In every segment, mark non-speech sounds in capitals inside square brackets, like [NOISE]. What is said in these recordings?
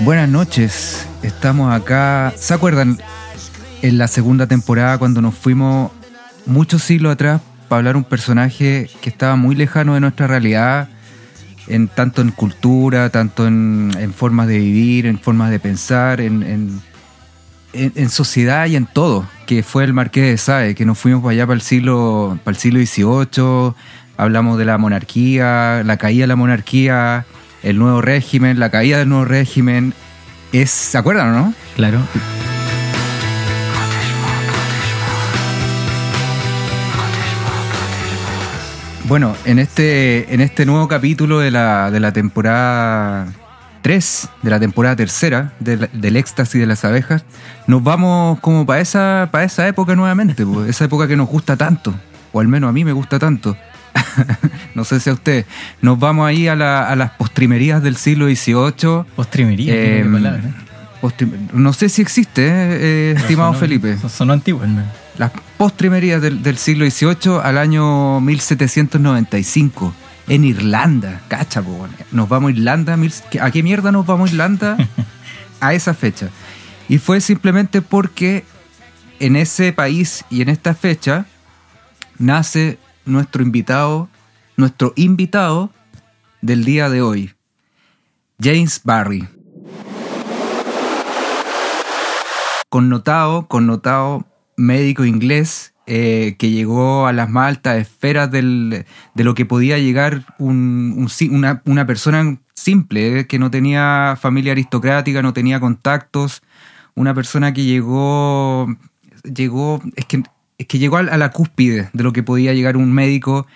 Buenas noches, estamos acá. ¿Se acuerdan en la segunda temporada cuando nos fuimos muchos siglos atrás para hablar un personaje que estaba muy lejano de nuestra realidad, en, tanto en cultura, tanto en, formas de vivir, en formas de pensar, en, en- en- en sociedad y en todo, que fue el Marqués de Sade, que nos fuimos para allá para el siglo, para el siglo XVIII, hablamos de la monarquía, la caída de la monarquía, el nuevo régimen, la caída del nuevo régimen. Es, ¿Se acuerdan o no? Claro. Bueno, en este, en este nuevo capítulo de la, de la temporada 3, de la temporada tercera, del, del éxtasis de las abejas, nos vamos como para esa, para esa época nuevamente, esa época que nos gusta tanto, o al menos a mí me gusta tanto. [LAUGHS] no sé si a usted. Nos vamos ahí a, la- a las postrimerías del siglo XVIII. Postrimería, Eh, qué palabra, ¿eh? postrim- no sé si existe, eh, eh, estimado Sonó- Felipe. Sonó antiguo, hermano. Las postrimerías del, del siglo XVIII al año 1795 en Irlanda. Cacha, po. Nos vamos a Irlanda. ¿A qué mierda nos vamos a Irlanda? [LAUGHS] a esa fecha. Y fue simplemente porque en ese país y en esta fecha nace nuestro invitado, nuestro invitado del día de hoy, James Barry. Connotado, connotado médico inglés eh, que llegó a las más altas esferas del- de lo que podía llegar un- un una, una persona simple, eh, que no tenía familia aristocrática, no tenía contactos, una persona que llegó, llegó, es que, es que llegó a la- a la cúspide de lo que podía llegar un médico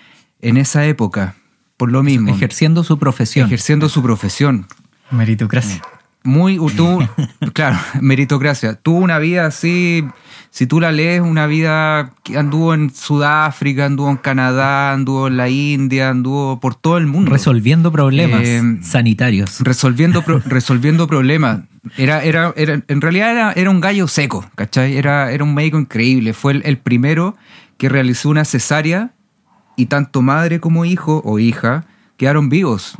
en esa época, por lo mismo, Ejerciendo su profesión. ejerciendo su profesión, Meritocracia. Muy tú [LAUGHS] claro [LAUGHS] meritocracia. Tuvo una vida así si tú la lees una vida que anduvo en Sudáfrica anduvo en Canadá anduvo en la India anduvo por todo el mundo. Resolviendo problemas Eh, sanitarios. resolviendo pro- [LAUGHS] resolviendo problemas. Era, era, era en realidad era, era un gallo seco ¿cachai? era, era un médico increíble. Fue el, el primero que realizó una cesárea y tanto madre como hijo o hija quedaron vivos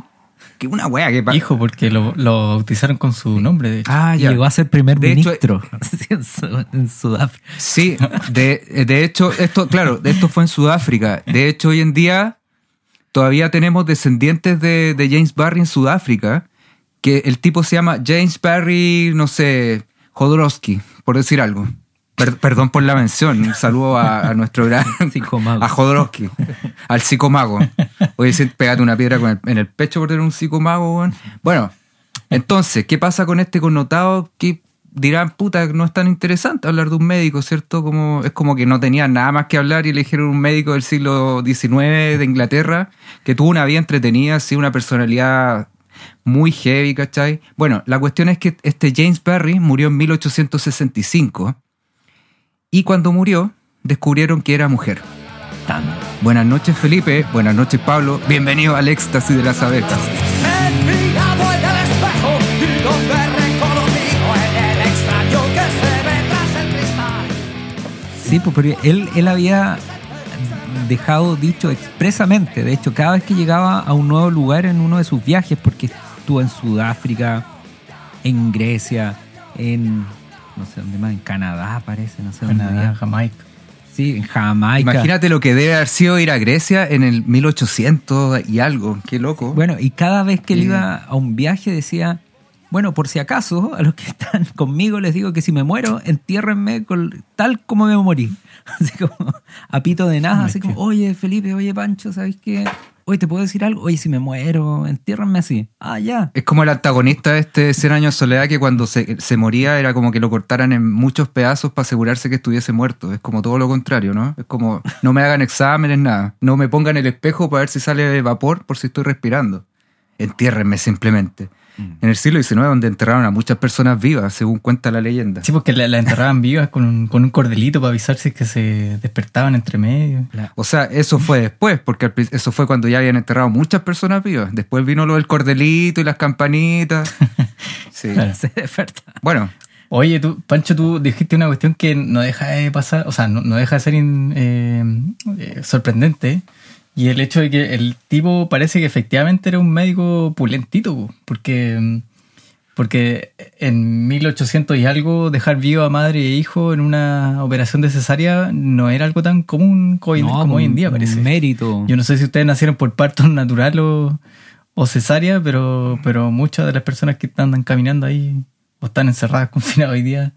que una wea que Hijo, porque lo, lo bautizaron con su nombre, de hecho. Ah, ya. Llegó a ser primer De hecho, ministro [LAUGHS] en, Su- en Sudáfrica. Sí, de, de hecho, esto, claro, esto fue en Sudáfrica. De hecho, hoy en día todavía tenemos descendientes de, de James Barry en Sudáfrica, que el tipo se llama James Barry, no sé, Jodorowsky, por decir algo. Per- perdón por la mención, un saludo a, a nuestro gran [LAUGHS] Psicomago. a Jodorowsky, al psicomago. Oye, sí, pégate una piedra con el- en el pecho por tener un psicomago, weón. Bueno, entonces, ¿qué pasa con este connotado? Que dirán, puta, no es tan interesante hablar de un médico, ¿cierto? Como, es como que no tenía nada más que hablar y eligieron un médico del siglo XIX de Inglaterra que tuvo una vida entretenida, así, una personalidad muy heavy, ¿cachai? Bueno, la cuestión es que este James Barry murió en 1865 y cuando murió descubrieron que era mujer. Tan. Buenas noches Felipe, buenas noches Pablo, bienvenido al éxtasis de las abejas. Sí, pues porque él, él había dejado dicho expresamente, de hecho, cada vez que llegaba a un nuevo lugar en uno de sus viajes, porque estuvo en Sudáfrica, en Grecia, en no sé dónde más, en Canadá parece, no sé dónde Canadá. Jamaica. Sí, en Jamaica. Imagínate lo que debe haber sido ir a Grecia en el 1800 y algo, qué loco. Bueno, y cada vez que él Sí. iba a un viaje decía, bueno, por si acaso, a los que están [LAUGHS] conmigo les digo que si me muero, entiérrenme con- tal como me morí. [LAUGHS] Así como a pito de nada, así como, oye Felipe, oye Pancho, ¿sabes qué? Oye, ¿te puedo decir algo? Oye, si me muero, entiérrenme así. Ah, ya. Es como el antagonista de este 100 años de soledad que cuando se, se moría era como que lo cortaran en muchos pedazos para asegurarse que estuviese muerto. Es como todo lo contrario, ¿no? Es como no me hagan exámenes, nada. No me pongan el espejo para ver si sale vapor por si estoy respirando. Entiérrenme simplemente. En el siglo XIX donde enterraron a muchas personas vivas, según cuenta la leyenda. Sí, porque la, la enterraban vivas con un, con un cordelito para avisar si es que se despertaban entre medio. O sea, eso fue después, porque eso fue cuando ya habían enterrado muchas personas vivas. Después vino lo del cordelito y las campanitas. [LAUGHS] Sí. Claro. Se desperta. Bueno, Oye, tú, Pancho, tú dijiste una cuestión que no deja de pasar, o sea, no, no deja de ser in- eh, eh, sorprendente. Y el hecho de que el tipo parece que efectivamente era un médico pulentito, po, porque, porque en 1800 y algo dejar vivo a madre e hijo en una operación de cesárea no era algo tan común No, como hoy en día, un parece. mérito. Yo no sé si ustedes nacieron por parto natural o, o cesárea, pero, pero muchas de las personas que andan caminando ahí o están encerradas, [LAUGHS] confinadas hoy día,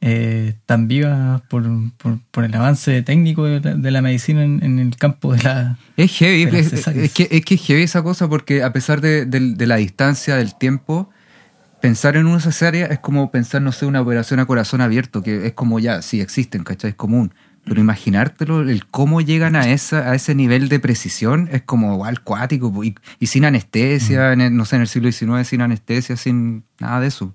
eh, están vivas por, por, por el avance técnico de la, de la medicina en, en el campo de la... Es heavy, de es, es que, es que es heavy esa cosa porque a pesar de, de- de la distancia, del tiempo, pensar en una cesárea es como pensar, no sé, una operación a corazón abierto, que es como ya, sí existen, ¿cachai? Es común. Pero imaginártelo, el cómo llegan a, esa, a ese nivel de precisión es como igual cuático y, y sin anestesia, en el- no sé, en el siglo XIX sin anestesia, sin nada de eso.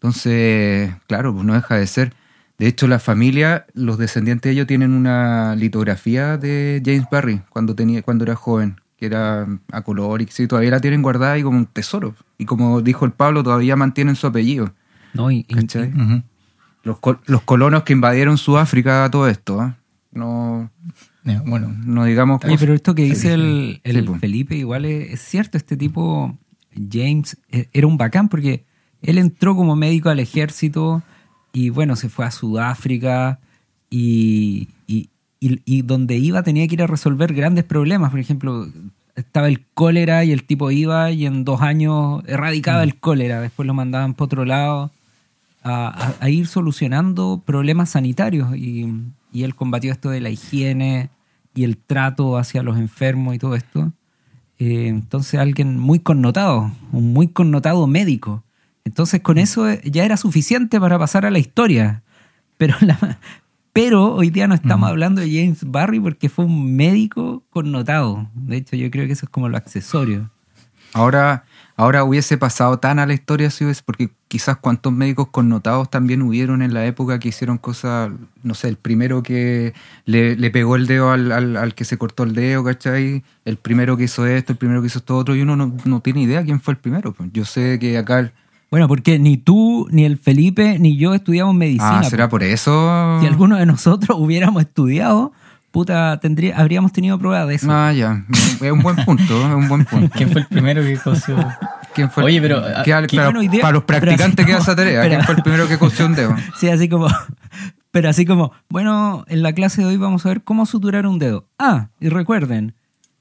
Entonces, claro, pues no deja de ser. De hecho, la familia, los descendientes de ellos tienen una litografía de James Barry cuando, tenía, cuando era joven, que era a color y que sí, todavía la tienen guardada y como un tesoro. Y como dijo el Pablo, todavía mantienen su apellido. No, y-. Los, col- los colonos que invadieron Sudáfrica, todo esto. ¿eh? No, Ya, Bueno, no digamos Oye, pero esto que dice el, el Sí, pues. Felipe igual es, es cierto. Este tipo, James, eh, era un bacán porque él entró como médico al ejército y bueno, se fue a Sudáfrica y, y, y- y donde iba tenía que ir a resolver grandes problemas. Por ejemplo, estaba el cólera y el tipo iba y en dos años erradicaba el cólera. Después lo mandaban por otro lado a, a- a ir solucionando problemas sanitarios y, y él combatió esto de la higiene y el trato hacia los enfermos y todo esto. Eh, entonces alguien muy connotado, un muy connotado médico. Entonces con eso eh, ya era suficiente para pasar a la historia. Pero, la- [LAUGHS] pero hoy día no estamos hablando de James Barry porque fue un médico connotado. De hecho yo creo que eso es como lo accesorio. Ahora, ahora hubiese pasado tan a la historia si hubiese- porque quizás cuántos médicos connotados también hubieron en la época que hicieron cosas, no sé, el primero que le, le pegó el dedo al, al- al que se cortó el dedo, ¿cachai? El primero que hizo esto, el primero que hizo esto otro, y uno no, no tiene idea quién fue el primero. pues. Yo sé que acá... el- Bueno, porque ni tú, ni el Felipe, ni yo estudiamos medicina. ah, ¿será po. por eso? Si alguno de nosotros [LAUGHS] hubiéramos estudiado, puta, tendría, habríamos tenido prueba de eso. Ah, ya. Es un buen punto, es un buen punto. ¿quién fue el primero que cosió? ¿Quién fue? Oye, pero, ¿Qué- ah, para, hoy día- para los practicantes queda [LAUGHS] esa tarea. espera. ¿Quién fue el primero que cosió un dedo? Sí, así como, pero así como, bueno, en la clase de hoy vamos a ver cómo suturar un dedo. Ah, y recuerden,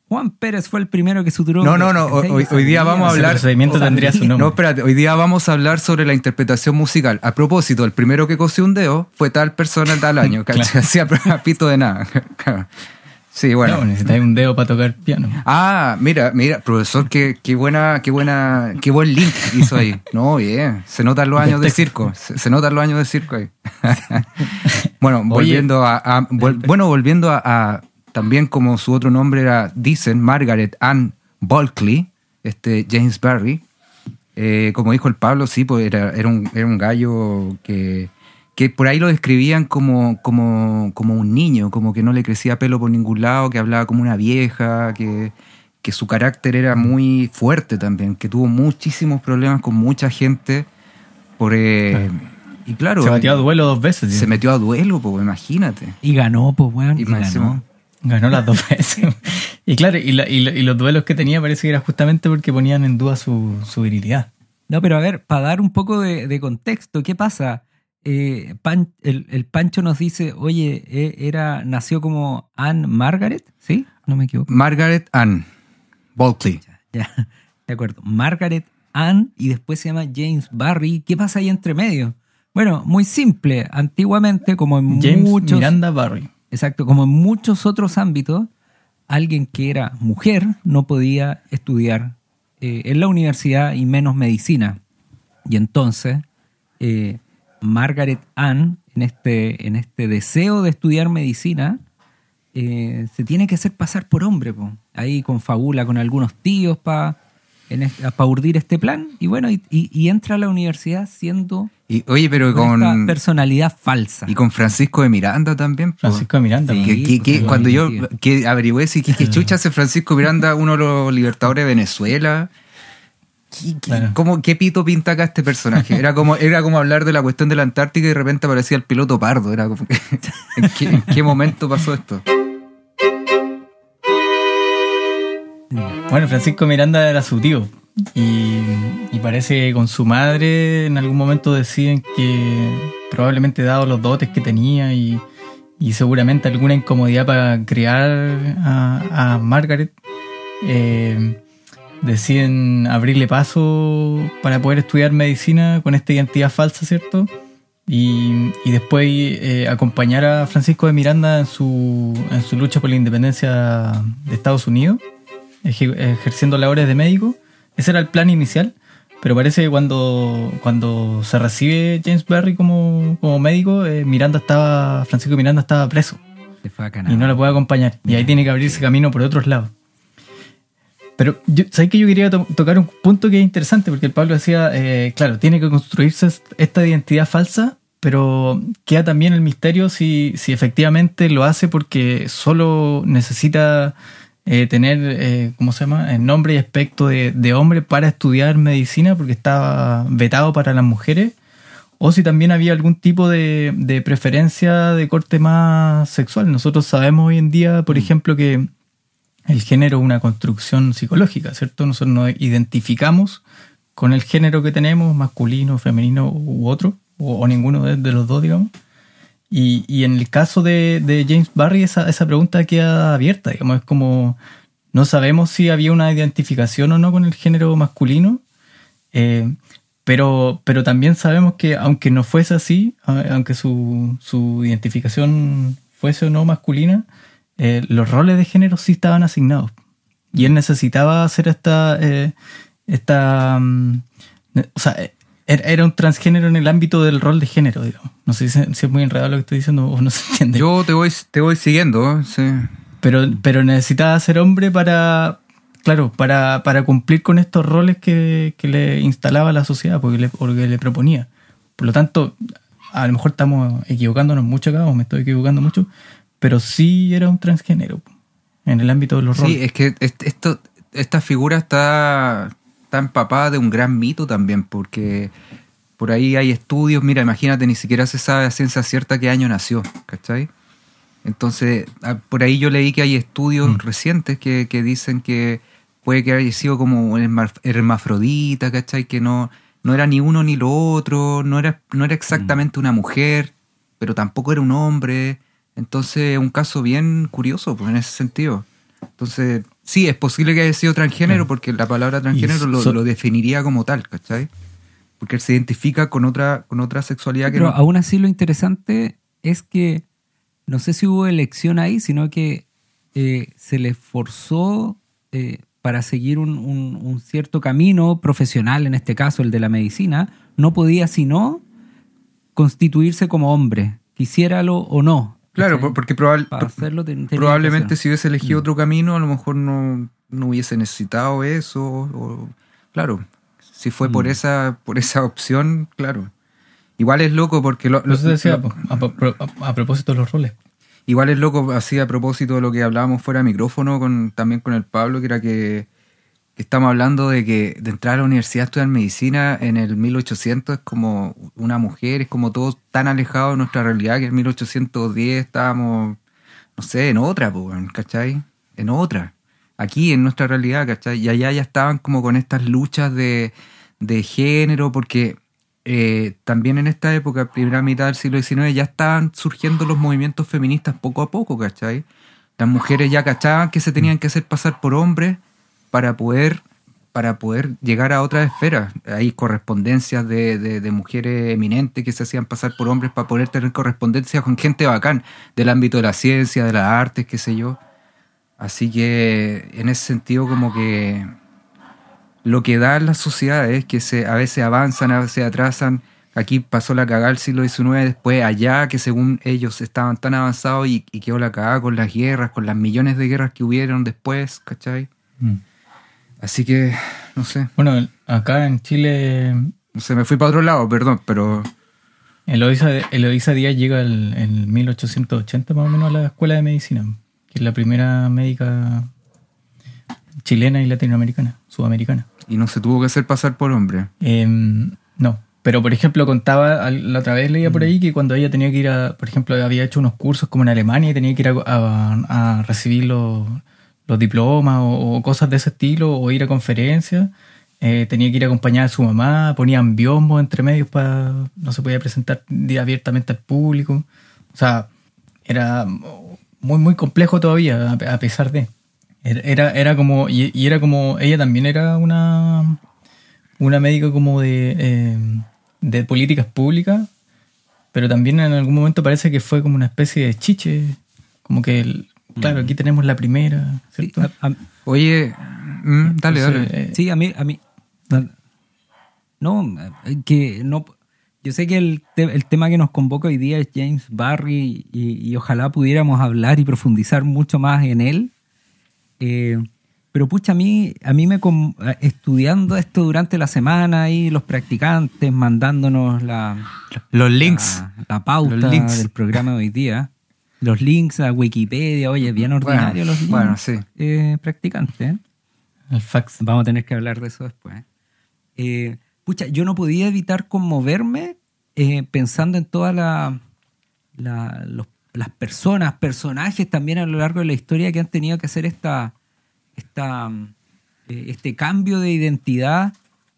Juan Pérez fue el primero que suturó No, no, no, hoy- día vamos a hablar- procedimiento tendría su nombre. No, espérate, hoy día vamos a hablar sobre la interpretación musical. A propósito, el primero que cosió un dedo fue tal persona tal [LAUGHS] año, ¿cachai? Claro. Hacía [LAUGHS] pito de nada. [LAUGHS] Sí, bueno. No, necesitáis un dedo para tocar piano. Ah, mira, mira, profesor, qué, qué buena, qué buena, qué buen link hizo ahí. No, bien, se notan los años de circo, se, se notan los años de circo ahí. bueno, volviendo a, a- vol- bueno, volviendo a, a- también como su otro nombre era dicen Margaret Ann Bulkley, este James Barry. Eh, como dijo el Pablo, sí, pues era, era, un, era un gallo que, que por ahí lo describían como, como, como un niño, como que no le crecía pelo por ningún lado, que hablaba como una vieja, que, que su carácter era muy fuerte también, que tuvo muchísimos problemas con mucha gente. Por, eh, Y claro, Se batió a duelo dos veces. se tío. metió a duelo, pues imagínate. Y ganó, pues, weón. Y Y, ganó. Ganó las dos [LAUGHS] veces. y claro, y, la- y y los duelos que tenía parece que era justamente porque ponían en duda su, su virilidad. No, pero a ver, para dar un poco de, de contexto, ¿qué pasa? Eh, Pan- el, el Pancho nos dice, oye, eh, era, nació como Anne Margaret, ¿sí? No me equivoco. Margaret Ann Bulkley. Ya, de acuerdo. Margaret Ann y después se llama James Barry. ¿Qué pasa ahí entre medio? Bueno, muy simple. Antiguamente, como en James muchos. Miranda Barry. Exacto, como en muchos otros ámbitos, alguien que era mujer no podía estudiar eh, en la universidad y menos medicina. Y entonces, eh, Margaret Ann, en este, en este deseo de estudiar medicina, eh, se tiene que hacer pasar por hombre. po. Ahí confabula con algunos tíos para urdir este plan. Y bueno, y, y- y entra a la universidad siendo Y, oye, pero con esta personalidad falsa. y con Francisco de Miranda también. Francisco de Miranda. Sí. Que- que- que cuando yo que averigüé si que, que chucha hace Francisco Miranda, uno de los libertadores de Venezuela. ¿qué, qué- Claro. cómo- qué pito pinta acá este personaje? Era como, era como hablar de la cuestión de la Antártica y de repente aparecía el piloto pardo. Era como que, [LAUGHS] ¿en, qué, en qué momento pasó esto? Bueno, Francisco Miranda era su tío. Y, parece que con su madre en algún momento deciden que probablemente dado los dotes que tenía y, y seguramente alguna incomodidad para criar a, Margaret, eh, deciden abrirle paso para poder estudiar medicina con esta identidad falsa, ¿cierto? Y, y después eh, acompañar a Francisco de Miranda en su, en su lucha por la independencia de Estados Unidos ejerciendo labores de médico. Ese era el plan inicial, pero parece que cuando, cuando se recibe James Barry como, como médico, eh, Miranda estaba, Francisco Miranda estaba preso Se fue a Canadá. y no lo puede acompañar. Y ahí tiene que abrirse camino por otros lados. Pero, yo, ¿sabes que Yo quería to- tocar un punto que es interesante, porque el Pablo decía, eh, claro, tiene que construirse est- esta identidad falsa, pero queda también el misterio si, si efectivamente lo hace porque solo necesita eh, tener, eh, ¿cómo se llama?, el nombre y aspecto de, de hombre para estudiar medicina, porque estaba vetado para las mujeres, o si también había algún tipo de, de preferencia de corte más sexual. Nosotros sabemos hoy en día, por ejemplo, que el género es una construcción psicológica, ¿cierto? Nosotros nos identificamos con el género que tenemos, masculino, femenino u otro, o, o ninguno de, de los dos, digamos. Y, y en el caso de, de James Barry, esa, esa pregunta queda abierta, digamos, es como no sabemos si había una identificación o no con el género masculino, eh, pero, pero también sabemos que aunque no fuese así, aunque su, su identificación fuese o no masculina, eh, los roles de género sí estaban asignados. Y él necesitaba hacer esta... eh, esta mm, o sea, era un transgénero en el ámbito del rol de género, digamos. No sé si, es muy enredado lo que estoy diciendo o no se entiende. Yo te voy, te voy siguiendo, sí. Pero, pero necesitaba ser hombre para, claro, para, para cumplir con estos roles que, que le instalaba la sociedad, porque le, porque le proponía. Por lo tanto, a lo mejor estamos equivocándonos mucho acá, o me estoy equivocando mucho, pero sí era un transgénero en el ámbito de los Sí, roles. es que est- esto, esta figura está, está empapada de un gran mito también, porque por ahí hay estudios, mira, imagínate, ni siquiera se sabe a ciencia cierta qué año nació, ¿cachai? Entonces, ah, por ahí yo leí que hay estudios Mm. recientes que, que dicen que puede que haya sido como un herma- hermafrodita, ¿cachai? Que no, no era ni uno ni lo otro, no era, no era exactamente una mujer, pero tampoco era un hombre. Entonces, es un caso bien curioso, pues, en ese sentido. Entonces, sí, es posible que haya sido transgénero, Claro. porque la palabra transgénero lo, definiría como tal, ¿cachai? Porque él se identifica con otra, con otra sexualidad que Pero no. aún así lo interesante es que no sé si hubo elección ahí, sino que eh, se le forzó eh, para seguir un, un- un cierto camino profesional, en este caso el de la medicina, no podía sino constituirse como hombre, quisiéralo o no. Claro, porque probable- Para hacerlo probablemente si hubiese elegido Mm. otro camino, a lo mejor no, no hubiese necesitado eso. o- claro, si fue por Mm. esa por esa opción, claro. Igual es loco porque lo, lo- decía, lo- a, a- a propósito de los roles. Igual es loco, así a propósito de lo que hablábamos fuera de micrófono con, también con el Pablo, que era que estamos hablando de que de entrar a la universidad a estudiar medicina en el 1800 es como una mujer, es como todo tan alejado de nuestra realidad que en 1810 estábamos, no sé, en otra, ¿cachai? En otra. Aquí, en nuestra realidad, ¿cachai? Y allá ya estaban como con estas luchas de, de género, porque eh, también en esta época, primera mitad del siglo XIX, ya estaban surgiendo los movimientos feministas poco a poco, ¿cachai? Las mujeres ya cachaban que se tenían que hacer pasar por hombres para poder, para poder llegar a otras esferas. Hay correspondencias de, mujeres eminentes que se hacían pasar por hombres para poder tener correspondencia con gente bacán del ámbito de la ciencia, de las artes, qué sé yo. Así que en ese sentido como que lo que dan las sociedades es que se, a veces avanzan, a veces atrasan. Aquí pasó la cagada del siglo XIX, después allá, que según ellos estaban tan avanzados y, y quedó la cagada con las guerras, con las millones de guerras que hubieron después, ¿cachai? Mm. Así que, no sé, Bueno, el- acá en Chile, no sé, me fui para otro lado, perdón, pero Eloisa, Eloisa Díaz llega el- en 1880 más o menos a la escuela de medicina, que es la primera médica chilena y latinoamericana, sudamericana. Y no se tuvo que hacer pasar por hombre. Em, no. Pero, por ejemplo, contaba, la otra vez leía por ahí que cuando ella tenía que ir a, por ejemplo, había hecho unos cursos como en Alemania y tenía que ir a, a- a recibir los, los diplomas o, cosas de ese estilo o ir a conferencias, eh, tenía que ir acompañada de su mamá, ponían biombo entre medios para, no se podía presentar abiertamente al público. O sea, era muy, muy complejo todavía, a, pesar de. Era, era, era como, y, era como, ella también era una, una médica como de, eh, de políticas públicas, pero también en algún momento parece que fue como una especie de chiche, como que, el- claro, aquí tenemos la primera, Sí, ¿cierto? a- a- Oye, mm, dale, Entonces, dale. eh, Sí, a mí, a mí. No, eh, que no. Yo sé que el, te- el tema que nos convoca hoy día es James Barry y, y ojalá pudiéramos hablar y profundizar mucho más en él. Eh, pero pucha, a mí, a mí me com- estudiando esto durante la semana y los practicantes mandándonos la, Los links. la, la pauta Los links. del programa de hoy día. Los links a Wikipedia, oye, bien ordinario los links. bueno, sí. eh, practicantes. ¿eh? el fax. Vamos a tener que hablar de eso después. Eh, pucha, yo no podía evitar conmoverme eh, pensando en todas la- las personas, personajes también a lo largo de la historia que han tenido que hacer esta, esta, mm, eh, este cambio de identidad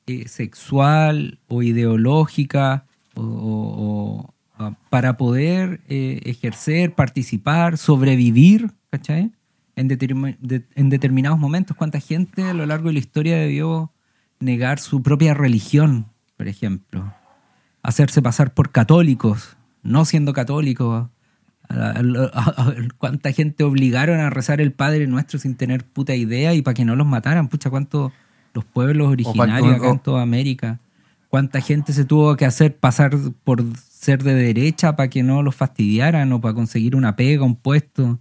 eh, sexual o ideológica o- o- o, ah, para poder eh, ejercer, participar, sobrevivir, ¿cachai? En, determi- de- en determinados momentos. ¿Cuánta gente a lo largo de la historia debió negar su propia religión, por ejemplo? Hacerse pasar por católicos, no siendo católicos. ¿Cuánta gente obligaron a rezar el Padre Nuestro sin tener puta idea y para que no los mataran? Pucha, ¿cuántos los pueblos originarios o- acá en o- toda América? ¿Cuánta gente se tuvo que hacer pasar por ser de derecha para que no los fastidiaran o para conseguir una pega, un puesto?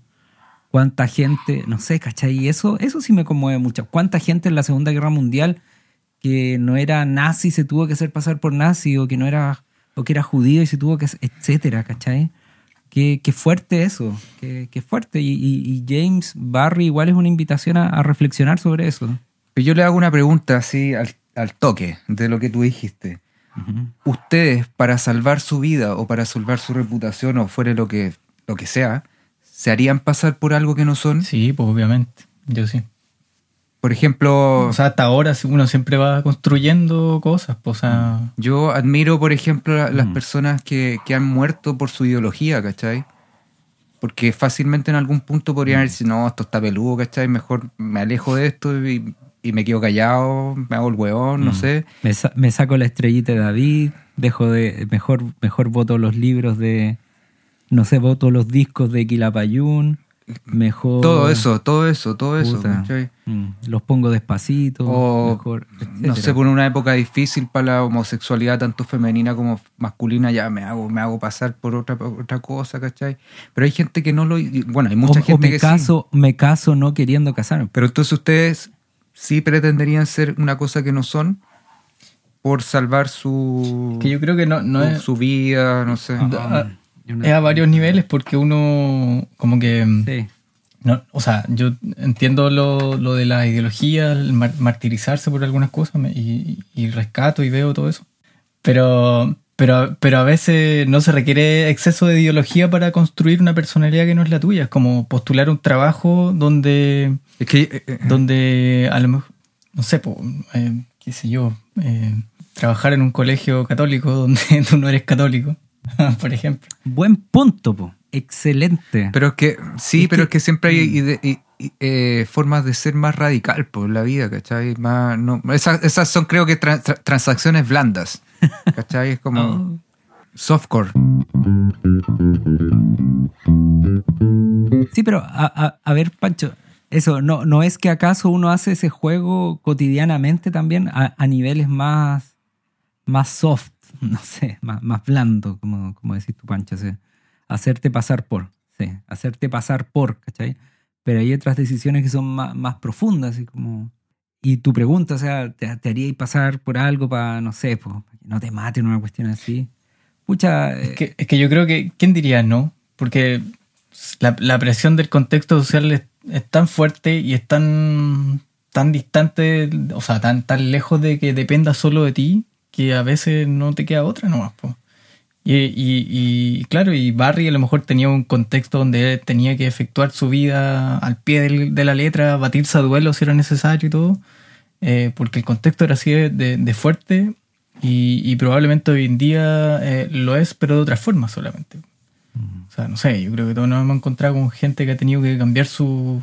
¿Cuánta gente, no sé, cachai? Eso, eso sí me conmueve mucho. ¿Cuánta gente en la Segunda Guerra Mundial que no era nazi se tuvo que hacer pasar por nazi o que no era o que era judío y se tuvo que etcétera, ¿cachai? Qué, qué fuerte eso, qué, qué fuerte. Y, James Barry igual es una invitación a, a reflexionar sobre eso. Yo le hago una pregunta así al, al toque de lo que tú dijiste. Ustedes, para salvar su vida o para salvar su reputación o fuera lo que, lo que sea, ¿se harían pasar por algo que no son? Sí, pues obviamente, yo sí. Por ejemplo, O sea, hasta ahora uno siempre va construyendo cosas, pues, o sea, yo admiro, por ejemplo, la- las Mm. personas que, que han muerto por su ideología, ¿cachai? Porque fácilmente en algún punto podrían decir, no, esto está peludo, ¿cachai? Mejor me alejo de esto y, y me quedo callado, me hago el hueón, no Mm. sé. Me, sa- me saco la estrellita de David, dejo de. Mejor, mejor voto los libros de. No sé, voto los discos de Quilapayún. Mejor. Todo eso, todo eso, todo eso. Mm, los pongo despacito. O, mejor, no sé, por una época difícil para la homosexualidad, tanto femenina como masculina, ya me hago, me hago pasar por otra, otra cosa, ¿cachai? Pero hay gente que no lo... Bueno, hay mucha o, o gente me que sí. caso, me caso no queriendo casarme. Pero entonces ustedes sí pretenderían ser una cosa que no son por salvar su, que yo creo que no, no su, es, su vida, no sé. Ah, Yo no- es a varios niveles porque uno como que... Sí. No, o sea, yo entiendo lo, lo de la ideología, el mar- martirizarse por algunas cosas me- y, y rescato y veo todo eso. Pero, pero, pero a veces no se requiere exceso de ideología para construir una personalidad que no es la tuya. Es como postular un trabajo donde, Es que... eh, eh, donde a lo mejor, no sé, po, eh, qué sé yo, eh, trabajar en un colegio católico donde [LAUGHS] tú no eres católico, [LAUGHS] por ejemplo. Buen punto, po. Excelente. Pero es que, sí, Es pero que- es que siempre hay ide- y- y, eh, formas de ser más radical por la vida, ¿cachai? Más, no, esas, esas son creo que tra- tra- transacciones blandas, ¿cachai? Es como Oh. softcore. Sí, pero a, a- a ver, Pancho, eso, ¿no, ¿no es que acaso uno hace ese juego cotidianamente también a, a niveles más, más soft, [LAUGHS] no sé, más, más blando, como, como decís tú, Pancho? Hacerte pasar por, sí, hacerte pasar por, ¿cachai? Pero hay otras decisiones que son más, más profundas, así como... Y tu pregunta, o sea, ¿te, te haríais pasar por algo para, no sé, po, para que no te maten una cuestión así? Pucha, Es eh, que, es que yo creo que, ¿quién diría no? Porque la, la presión del contexto social es, es tan fuerte y es tan, tan distante, o sea, tan, tan lejos de que dependa solo de ti, que a veces no te queda otra nomás. po. Y, y, y, claro, y Barry a lo mejor tenía un contexto donde él tenía que efectuar su vida al pie de la letra, batirse a duelo si era necesario y todo, eh, porque el contexto era así de, fuerte y, probablemente hoy en día eh, lo es, pero de otra forma solamente. O sea, no sé, yo creo que todos nos hemos encontrado con gente que ha tenido que cambiar su,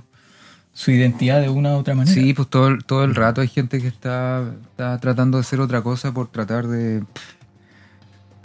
su identidad de una u otra manera. Sí, pues todo, todo el rato hay gente que está, tratando de hacer otra cosa por tratar de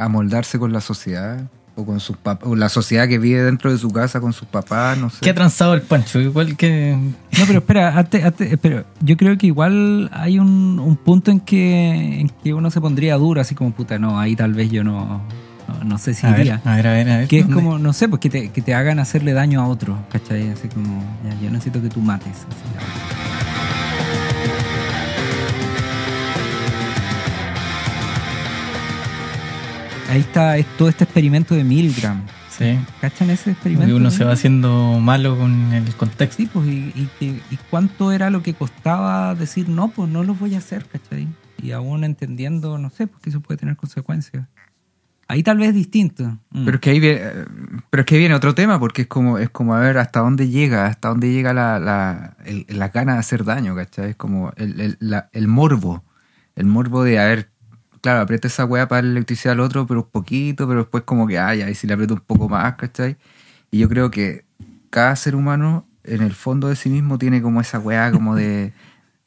amoldarse con la sociedad o con sus o la sociedad que vive dentro de su casa con sus papás, no sé. ¿Qué ha transado el Pancho? Igual que... No, pero espera, antes- antes- pero yo creo que igual hay un, un punto en que, en que uno se pondría duro, así como puta, no, ahí tal vez yo no, no, no sé si A ver, iría. a ver, a ver, a ver. Que es como, no sé, pues que te, que te hagan hacerle daño a otro, ¿cachai? Así como, ya, yo necesito que tú mates. así, Ahí está es todo este experimento de Milgram. Sí. ¿Cachan ese experimento? que uno se va haciendo malo con el contexto. Sí, pues, y, y, y cuánto era lo que costaba decir, no, pues no lo voy a hacer, ¿cachai? Y aún entendiendo, no sé, pues que eso puede tener consecuencias. Ahí tal vez es distinto. Mm. Pero es que ahí viene, pero es que ahí viene otro tema, porque es como, es como a ver hasta dónde llega, hasta dónde llega la, la, el- la gana de hacer daño, ¿cachai? Es como el, el, la- el morbo. El morbo de, a ver, claro, aprieta esa weá para la electricidad al otro, pero un poquito, pero después como que, ay, ay, si le aprieto un poco más, ¿cachai? Y yo creo que cada ser humano, en el fondo de sí mismo, tiene como esa weá como de,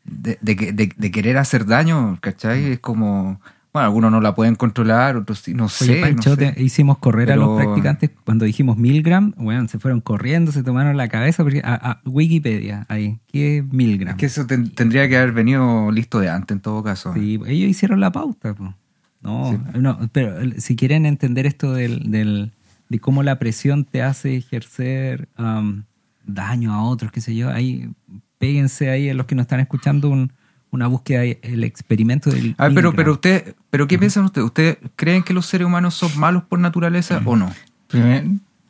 de, de, de- de querer hacer daño, ¿cachai? Es como, bueno, algunos no la pueden controlar, otros sí, no sé. Oye, Pancho, no sé. te- hicimos correr a los practicantes cuando dijimos Milgram, bueno, se fueron corriendo, se tomaron la cabeza, porque a, a Wikipedia, ahí, ¿qué es Milgram? Es que eso ten- tendría que haber venido listo de antes en todo caso. Sí, ellos hicieron la pauta. po. No, no, pero si quieren entender esto del, del- de cómo la presión te hace ejercer am, daño a otros, qué sé yo, ahí péguense ahí a los que nos están escuchando un- una búsqueda, ahí, el experimento del... A ver, pero, pero usted, pero ¿qué piensan ustedes? ¿Ustedes creen que los seres humanos son malos por naturaleza o no? Es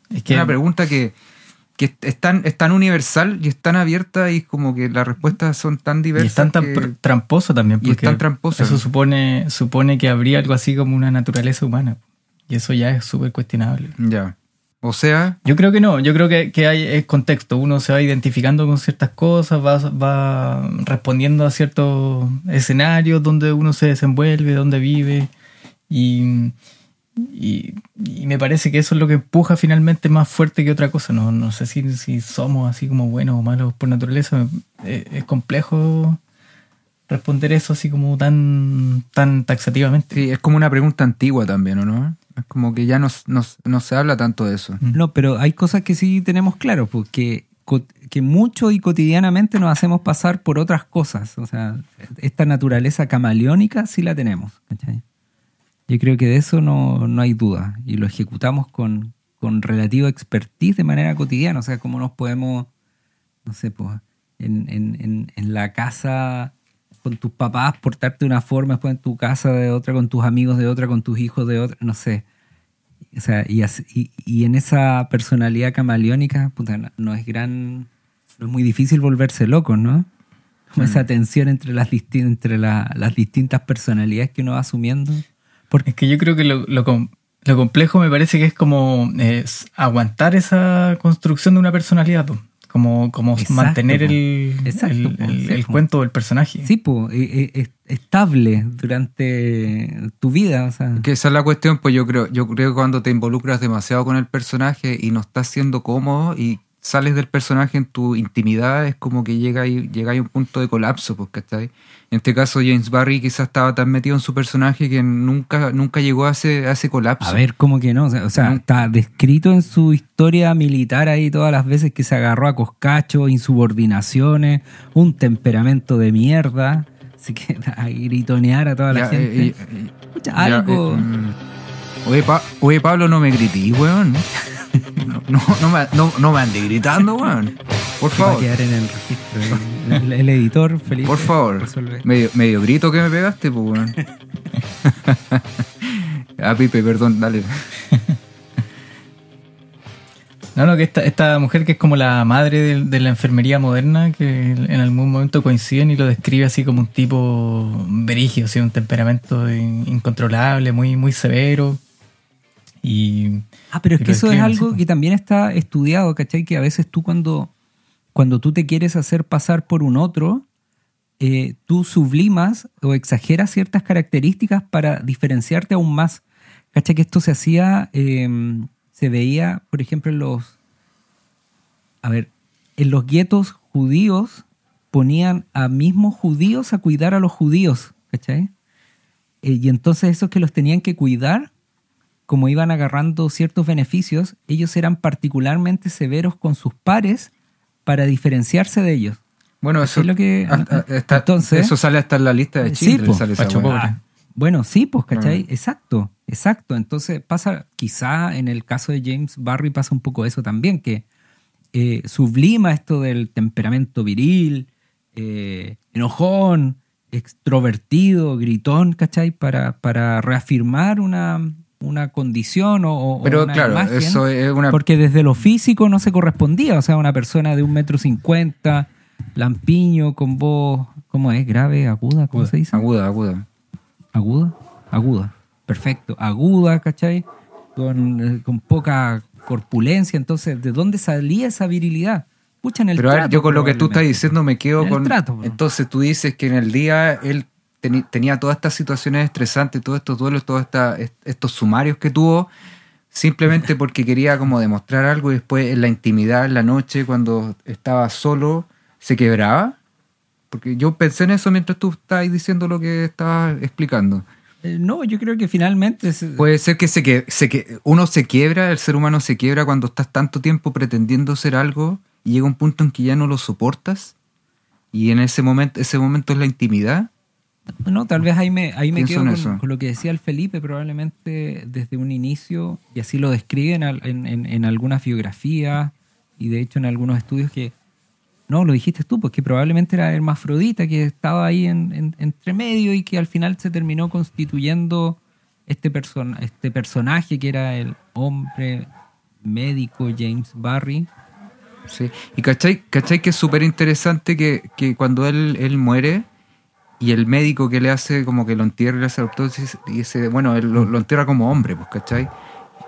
Es que una pregunta que, que es, tan, es tan universal y es tan abierta y como que las respuestas son tan y diversas. es tan, que- tramposo también. Y es tan tramposo. Eso supone, supone que habría algo así como una naturaleza humana. Y eso ya es súper cuestionable. Ya. O sea, Yo creo que no, yo creo que, que hay es contexto. Uno se va identificando con ciertas cosas, va, va respondiendo a ciertos escenarios donde uno se desenvuelve, donde vive. Y, y, me parece que eso es lo que empuja finalmente más fuerte que otra cosa. No, no sé si, si somos así como buenos o malos por naturaleza. Es, es complejo responder eso así como tan, tan taxativamente. sí, es como una pregunta antigua también, ¿o no? Es como que ya no, no- no se habla tanto de eso. No, pero hay cosas que sí tenemos claro, porque co- que mucho y cotidianamente nos hacemos pasar por otras cosas. O sea, esta naturaleza camaleónica sí la tenemos. ¿cachai? Yo creo que de eso no, no hay duda. Y lo ejecutamos con, con relativa expertise de manera cotidiana. O sea, cómo nos podemos, no sé, pues, en, en, en, en la casa con tus papás portarte de una forma, después en tu casa de otra, con tus amigos de otra, con tus hijos de otra, no sé. O sea, y, así- y, y en esa personalidad camaleónica, puta, no, no es gran, no es muy difícil volverse loco, ¿no? Como esa tensión entre las disti- entre la- las distintas personalidades que uno va asumiendo. Porque Es que yo creo que lo, lo, com- lo complejo me parece que es como eh, aguantar esa construcción de una personalidad. Como, como Exacto, mantener po. el, Exacto, el, po, el- sí, el po. cuento del personaje. sí, pues, estable durante tu vida. O sea, Que esa es la cuestión, pues yo creo, yo creo que cuando te involucras demasiado con el personaje y no estás siendo cómodo y sales del personaje en tu intimidad, es como que llega llega a un punto de colapso, pues, ¿cachai? En este caso, James Barry quizás estaba tan metido en su personaje que nunca, nunca llegó a ese, a ese colapso. A ver, ¿cómo que no? O sea, o sea, No. está descrito en su historia militar ahí todas las veces que se agarró a coscacho, insubordinaciones, un temperamento de mierda. Así que [LAUGHS] a gritonear a toda la gente. eh, eh, Escucha, ya, algo. eh, mm. oye, Pa- oye, Pablo, no me grití, weón. No, no, me, no, no me ande gritando, weón. Por que va a favor. quedar en el registro. El, el- el editor, Felipe. Por favor. Medio, medio grito que me pegaste, pues, weón. [LAUGHS] ah, Pipe, perdón, dale. No, no, que esta, esta mujer que es como la madre de, de la enfermería moderna, que en algún momento coinciden y lo describe así como un tipo berigio, así, un temperamento in- incontrolable, muy, muy severo. Y Ah, pero es que eso es así, algo que también está estudiado, ¿cachai? Que a veces tú cuando, cuando tú te quieres hacer pasar por un otro, eh, tú sublimas o exageras ciertas características para diferenciarte aún más. ¿Cachai? Que esto se hacía, eh, se veía, por ejemplo, en los... A ver, en los guetos judíos ponían a mismos judíos a cuidar a los judíos, ¿cachai? Eh, y entonces esos que los tenían que cuidar como iban agarrando ciertos beneficios, ellos eran particularmente severos con sus pares para diferenciarse de ellos. Bueno, eso, Es lo que- hasta- está- entonces- eso sale hasta en la lista de Sí, Schindler. po, sale esa. Ah, bueno, sí, pues, ¿cachai? Ah. Exacto, exacto. Entonces pasa, quizá en el caso de James Barry pasa un poco eso también, que eh, sublima esto del temperamento viril, eh, enojón, extrovertido, gritón, ¿cachai? Para, para reafirmar una, una condición o, o Pero una claro, imagen. eso es una. Porque desde lo físico no se correspondía. O sea, una persona de un metro cincuenta, lampiño, con voz, ¿cómo es? Grave, aguda, ¿cómo Aguda. se dice? Aguda, aguda. Aguda, aguda. Perfecto. Aguda, ¿cachai? Con, eh, con poca corpulencia. Entonces, ¿de dónde salía esa virilidad? Pucha, en el Pero a ver, yo con lo que tú estás diciendo me quedo En con. trato, bro. Entonces tú dices que en el día él tenía todas estas situaciones estresantes, todos estos duelos, todos est- estos sumarios que tuvo, simplemente [LAUGHS] porque quería como demostrar algo y después en la intimidad, en la noche, cuando estaba solo, se quebraba. Porque yo pensé en eso mientras tú estabas diciendo lo que estabas explicando. Eh, no, yo creo que finalmente... se- Puede ser que, se que, se que uno se quiebra, el ser humano se quiebra cuando estás tanto tiempo pretendiendo ser algo y llega un punto en que ya no lo soportas y en ese momento, ese momento es la intimidad. No, tal vez ahí me, ahí me quedo con, lo que decía el Felipe, probablemente desde un inicio, y así lo describen en, en- en algunas biografías y de hecho en algunos estudios que, no, lo dijiste tú, pues que probablemente era hermafrodita, que estaba ahí en, en- entre medio y que al final se terminó constituyendo este, person- este personaje que era el hombre médico James Barry. Sí. Y cachai, cachai que es súper interesante que, que cuando él, él muere y el médico que le hace como que lo entierra y le hace la autopsia y dice, bueno, él lo, lo entierra como hombre, pues, ¿cachai?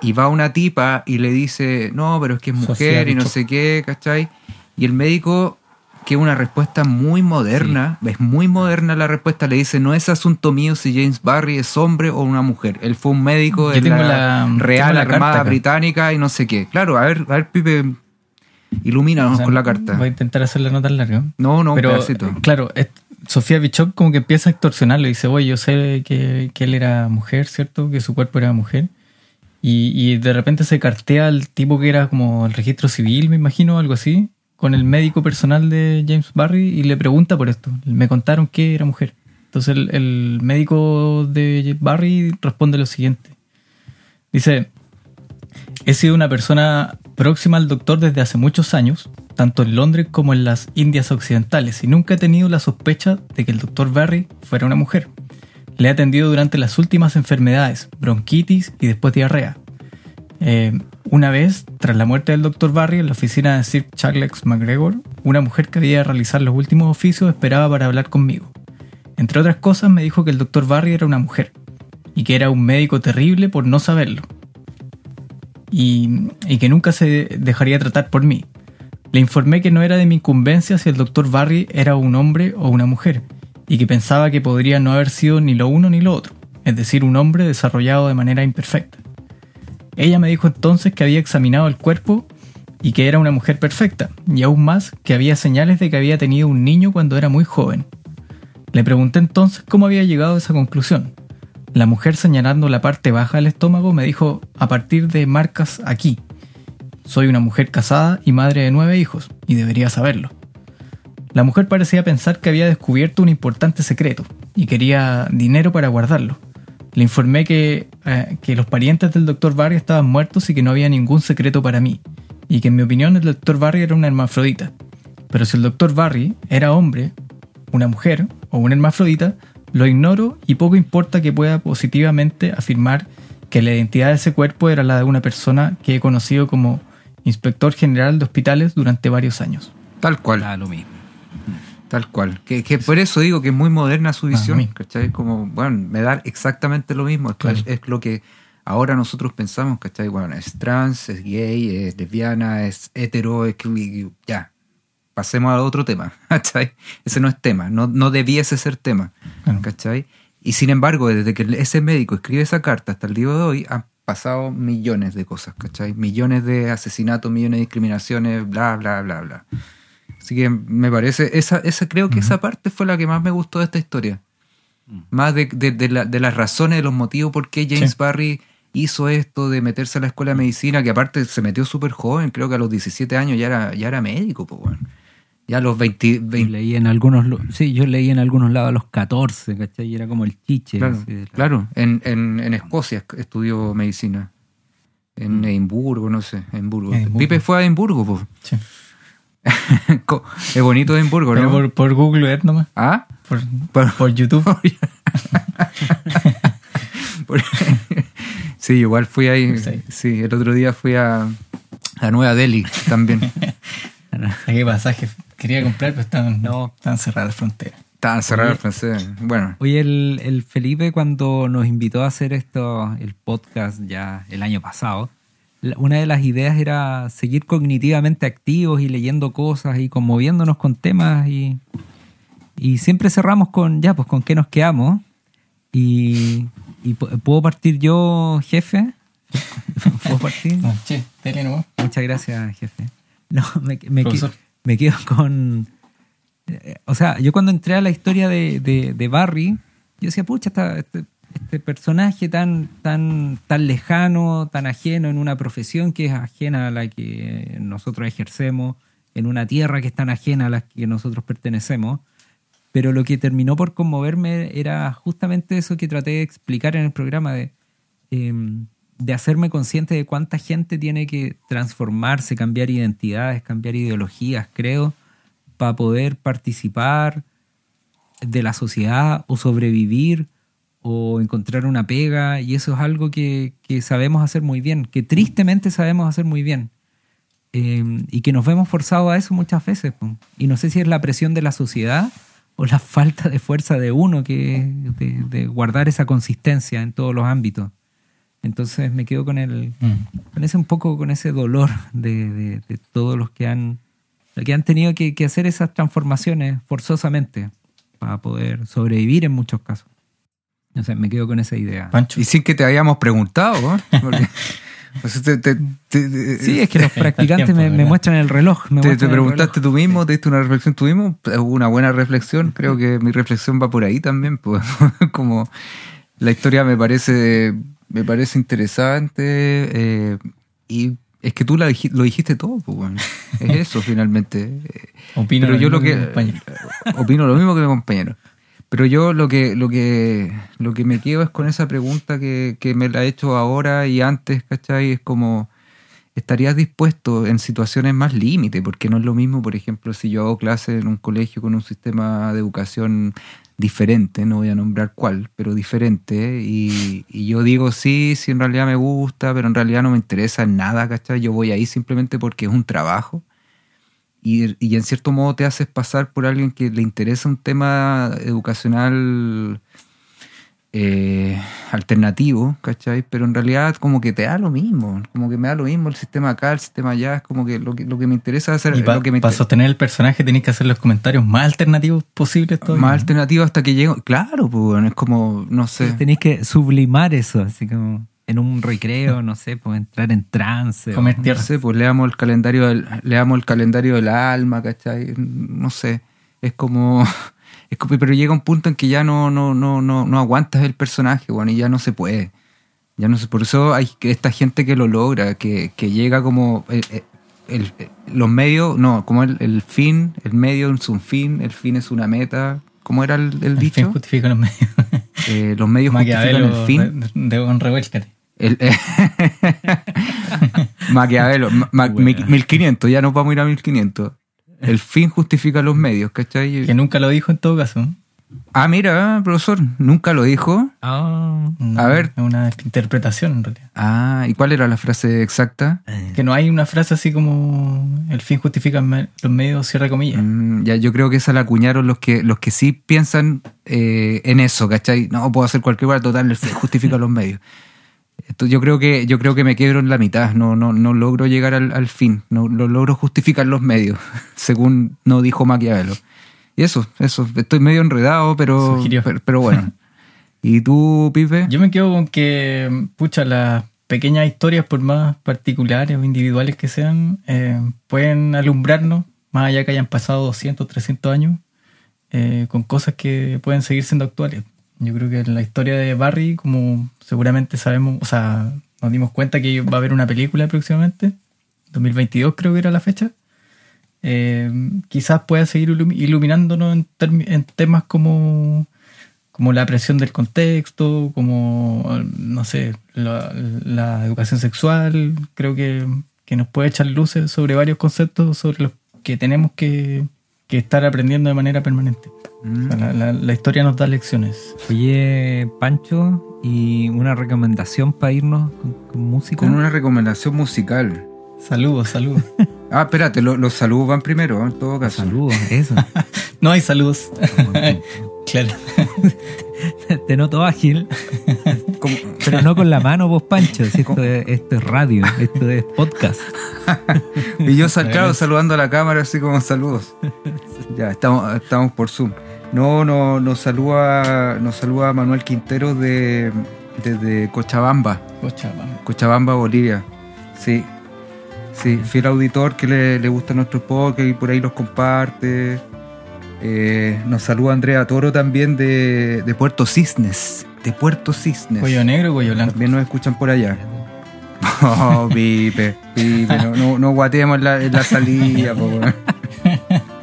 Y va una tipa y le dice, no, pero es que es mujer y no sé qué, ¿cachai? Y el médico, que una respuesta muy moderna, es muy moderna la respuesta, le dice, no es asunto mío si James Barry es hombre o una mujer. Él fue un médico Yo de la, la- Real la Armada. Británica y no sé qué. Claro, a ver, a ver, Pipe, ilumínanos O sea, con la carta. Voy a intentar hacerla no tan larga. No, no, Pero, claro, es- Sofía Bichop como que empieza a extorsionarlo y dice, oye, yo sé que, que él era mujer, ¿cierto? Que su cuerpo era mujer. Y, y de repente se cartea al tipo que era como el registro civil, me imagino, algo así, con el médico personal de James Barry y le pregunta por esto. Me contaron que era mujer. Entonces el, el médico de Barry responde lo siguiente. Dice, He sido una persona próxima al doctor desde hace muchos años, tanto en Londres como en las Indias Occidentales, y nunca he tenido la sospecha de que el doctor Barry fuera una mujer. Le he atendido durante las últimas enfermedades, bronquitis y después diarrea. Eh, una vez, tras la muerte del doctor Barry en la oficina de Sir Charles MacGregor, una mujer que había de realizar los últimos oficios esperaba para hablar conmigo. Entre otras cosas, me dijo que el doctor Barry era una mujer y que era un médico terrible por no saberlo y que nunca se dejaría tratar por mí. Le informé que no era de mi incumbencia si el doctor Barry era un hombre o una mujer, y que pensaba que podría no haber sido ni lo uno ni lo otro, es decir, un hombre desarrollado de manera imperfecta. Ella me dijo entonces que había examinado el cuerpo y que era una mujer perfecta, y aún más que había señales de que había tenido un niño cuando era muy joven. Le pregunté entonces cómo había llegado a esa conclusión. La mujer señalando la parte baja del estómago me dijo, a partir de marcas aquí. Soy una mujer casada y madre de nueve hijos, y debería saberlo. La mujer parecía pensar que había descubierto un importante secreto, y quería dinero para guardarlo. Le informé que, eh, que los parientes del doctor Barry estaban muertos y que no había ningún secreto para mí, y que en mi opinión el doctor Barry era una hermafrodita. Pero si el doctor Barry era hombre, una mujer o un hermafrodita, lo ignoro y poco importa que pueda positivamente afirmar que la identidad de ese cuerpo era la de una persona que he conocido como inspector general de hospitales durante varios años. Tal cual. Da lo mismo. Tal cual. Que, que por eso digo que es muy moderna su Ah, visión. ¿Cachai? Como, bueno, me da exactamente lo mismo. Es, Claro. es lo que ahora nosotros pensamos, ¿cachai? Bueno, es trans, es gay, es lesbiana, es hetero, es que ya. Pasemos a otro tema, [LAUGHS] ¿cachai? Ese no es tema, no, no debiese ser tema, Claro. ¿cachai? Y sin embargo, desde que ese médico escribe esa carta hasta el día de hoy, han pasado millones de cosas, ¿cachai? Millones de asesinatos, millones de discriminaciones, bla, bla, bla, bla. Así que me parece, esa, esa creo que esa parte fue la que más me gustó de esta historia. Más de, de- de la- de las razones, de los motivos por qué James Sí. Barry hizo esto de meterse a la escuela de medicina, que aparte se metió súper joven, creo que a los 17 años ya era, ya era médico, pues bueno. Ya a los 20, Yo 20 leí en algunos, sí, yo leí en algunos lados a los 14, ¿cachai? Y era como el chiche. Claro, la- claro. En, en, en Escocia estudió medicina. En Edimburgo, no sé, Edimburgo. Edimburgo. Pipe fue a Edimburgo, pues. Sí. [LAUGHS] Es bonito Edimburgo, Pero ¿no? por, por Google Earth nomás. ¿Ah? Por, Por- por YouTube. [LAUGHS] Sí, igual fui ahí. Sí. Sí, el otro día fui a, a Nueva Delhi también. [LAUGHS] Saqué pasajes. Quería comprar, pero estaban, No. estaban cerradas las fronteras. Estaba cerrado el francés. Bueno, Oye, el, el Felipe cuando nos invitó a hacer esto, el podcast ya el año pasado, una de las ideas era seguir cognitivamente activos y leyendo cosas y conmoviéndonos con temas y, y siempre cerramos con, ya, pues con qué nos quedamos. Y, y pu- puedo partir yo, jefe. [LAUGHS] ¿Puedo partir? No, che, nomás. Muchas gracias, jefe. No, me, me, Profesor. Me quedo [LAUGHS] con... eh, O sea, yo cuando entré a la historia de, de, de Barry, yo decía, pucha, este, este personaje tan, tan, tan lejano, tan ajeno en una profesión que es ajena a la que nosotros ejercemos, en una tierra que es tan ajena a la que nosotros pertenecemos. Pero lo que terminó por conmoverme era justamente eso que traté de explicar en el programa de, eh, de hacerme consciente de cuánta gente tiene que transformarse, cambiar identidades, cambiar ideologías, creo, para poder participar de la sociedad o sobrevivir o encontrar una pega. Y eso es algo que, que sabemos hacer muy bien, que tristemente sabemos hacer muy bien. Eh, y que nos vemos forzados a eso muchas veces. Y no sé si es la presión de la sociedad o la [LAUGHS] falta de fuerza de uno que de guardar esa consistencia en todos los ámbitos. Entonces me quedo con el Mm. con ese un poco con ese dolor de, de- de todos los que han que han tenido que, que hacer esas transformaciones forzosamente para poder sobrevivir en muchos casos. No sé, me quedo con esa idea. Pancho. y sin que te hayamos preguntado, ¿no? [LAUGHS] Porque, o sea, te, te- te- Sí, es que los [LAUGHS] practicantes tiempo, me, muestran el reloj. me te, preguntaste reloj. tú mismo, te diste una reflexión tú mismo. Hubo una buena reflexión. Creo que mi reflexión va por ahí también. [LAUGHS] Pues, como la historia me parece, me parece interesante. eh, y es que tú la lo dijiste todo. Pues, bueno. Es [LAUGHS] eso finalmente. Opino pero yo lo mismo que mi compañero. [LAUGHS] opino lo mismo que mi compañero. Pero yo lo que, lo que, lo que me quedo es con esa pregunta que, que me la he hecho ahora y antes, ¿cachai? Es como, ¿estarías dispuesto en situaciones más límite? Porque no es lo mismo, por ejemplo, si yo hago clase en un colegio con un sistema de educación diferente, no voy a nombrar cuál, pero diferente, y, y yo digo sí, sí en realidad me gusta, pero en realidad no me interesa nada, ¿cachai? Yo voy ahí simplemente porque es un trabajo y, y en cierto modo te haces pasar por alguien que le interesa un tema educacional eh, alternativo, ¿cachai? Pero en realidad como que te da lo mismo, como que me da lo mismo el sistema acá, el sistema allá, es como que lo que, lo que me interesa hacer Y para lo que me inter- sostener el personaje tenés que hacer los comentarios más alternativos posibles todavía. más alternativo hasta que llego, claro, pues bueno, es como, no sé. Tenéis que sublimar eso, así como en un recreo, no sé, pues entrar en trance. Comer No sé, pues leamos el calendario del, leamos el calendario del alma, ¿cachai? No sé. Es como. [LAUGHS] Es como pero llega un punto en que ya no, no, no, no, no aguantas el personaje, bueno, y ya no se puede. Ya no sé. Por eso hay esta gente que lo logra, que, que llega como. eh, eh, el- eh, los medios, no, como el, el fin, el medio es un fin, el fin es una meta. ¿Cómo era el, el El fin dicho? justifica los medios. [LAUGHS] Eh, los medios justifican Maquiavelo el fin. de, Von Revuélcate. El, [LAUGHS] Maquiavelo, ma- ma- Buena. mil- 1500, ya nos vamos a ir a 1500. El fin justifica los medios, ¿cachai? Que nunca lo dijo en todo caso. Ah, mira, profesor, nunca lo dijo. Ah, A ver. Es una interpretación en realidad. Ah, ¿y cuál era la frase exacta? Que no hay una frase así como el fin justifica los medios, cierra comillas. Mm, ya, yo creo que esa la acuñaron los que, los que sí piensan eh, en eso, ¿cachai? No, puedo hacer cualquier cosa, total, el fin justifica los medios. Esto, yo creo que yo creo que me quebro en la mitad, no, no, no logro llegar al, al fin, no lo logro justificar los medios, [LAUGHS] según no dijo Maquiavelo. Y eso, eso, estoy medio enredado, pero, pero bueno. [LAUGHS] ¿Y tú, Pipe? Yo me quedo con que, pucha, las pequeñas historias, por más particulares o individuales que sean, eh, pueden alumbrarnos, más allá que hayan pasado 200, 300 años, eh, con cosas que pueden seguir siendo actuales. Yo creo que en la historia de Barry, como seguramente sabemos, o sea, nos dimos cuenta que va a haber una película próximamente, 2022 creo que era la fecha, eh, quizás pueda seguir ilumi- iluminándonos en, en temas como, como la presión del contexto, como, no sé, la, la educación sexual. Creo que, que nos puede echar luces sobre varios conceptos sobre los que tenemos que, que estar aprendiendo de manera permanente. O sea, la, la- la historia nos da lecciones. Oye, Pancho, y una recomendación para irnos con, con música. Con una recomendación musical. Saludos, saludos. [LAUGHS] Ah, espérate, lo- los saludos van primero, en todo caso. Saludos, eso. [LAUGHS] no hay saludos. [LAUGHS] claro. Te noto ágil, [LAUGHS] pero no con la mano, vos, Pancho. Si esto, es, esto es radio, esto es podcast. [LAUGHS] Y yo claro, saludando a la cámara así como saludos. Ya, estamos, estamos por Zoom. No, no, nos saluda, nos saluda Manuel Quintero de, desde Cochabamba, Cochabamba. Cochabamba, Bolivia. Sí, sí, fiel auditor que le, le gusta nuestro podcast y por ahí los comparte. Eh, nos saluda Andrea Toro también de, de Puerto Cisnes, de Puerto Cisnes. Cuello negro, cuello blanco. También nos escuchan por allá. [LAUGHS] Oh, Pipe, Pipe, no, no, no guateemos en la, en la salida, po. [LAUGHS]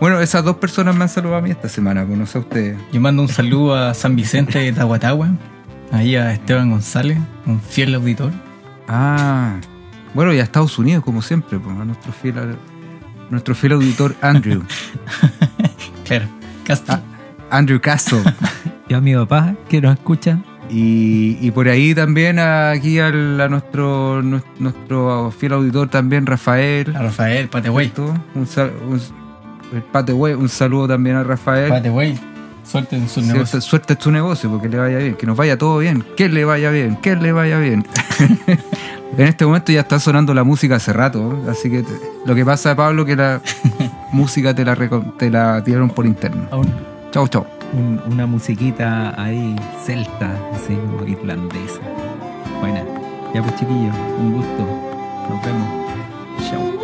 Bueno, esas dos personas me han saludado a mí esta semana, pues no sé ustedes. Yo mando un saludo a San Vicente de Tahuatahua, ahí a Esteban González, un fiel auditor. Ah, bueno, y a Estados Unidos, como siempre, pues, a nuestro fiel, nuestro fiel auditor Andrew. [LAUGHS] Claro, Castro. Andrew Castle. [LAUGHS] Yo a mi papá, que nos escucha. Y, y por ahí también aquí al- a nuestro, nues- nuestro fiel auditor también, Rafael. a Rafael Pateway. Un, sal- un, el Pate Güey, un saludo también a Rafael. Pateway, suerte en su negocio. suerte en tu negocio, porque le vaya bien, que nos vaya todo bien, que le vaya bien, que le vaya bien. [LAUGHS] en este momento ya está sonando la música hace rato, así que te- lo que pasa, Pablo, que la [LAUGHS] música te la, te la tiraron por interno. Chau, chau. Un- una musiquita ahí celta, así como irlandesa. Buena. Ya pues chiquillos, un gusto. Nos vemos. Chao.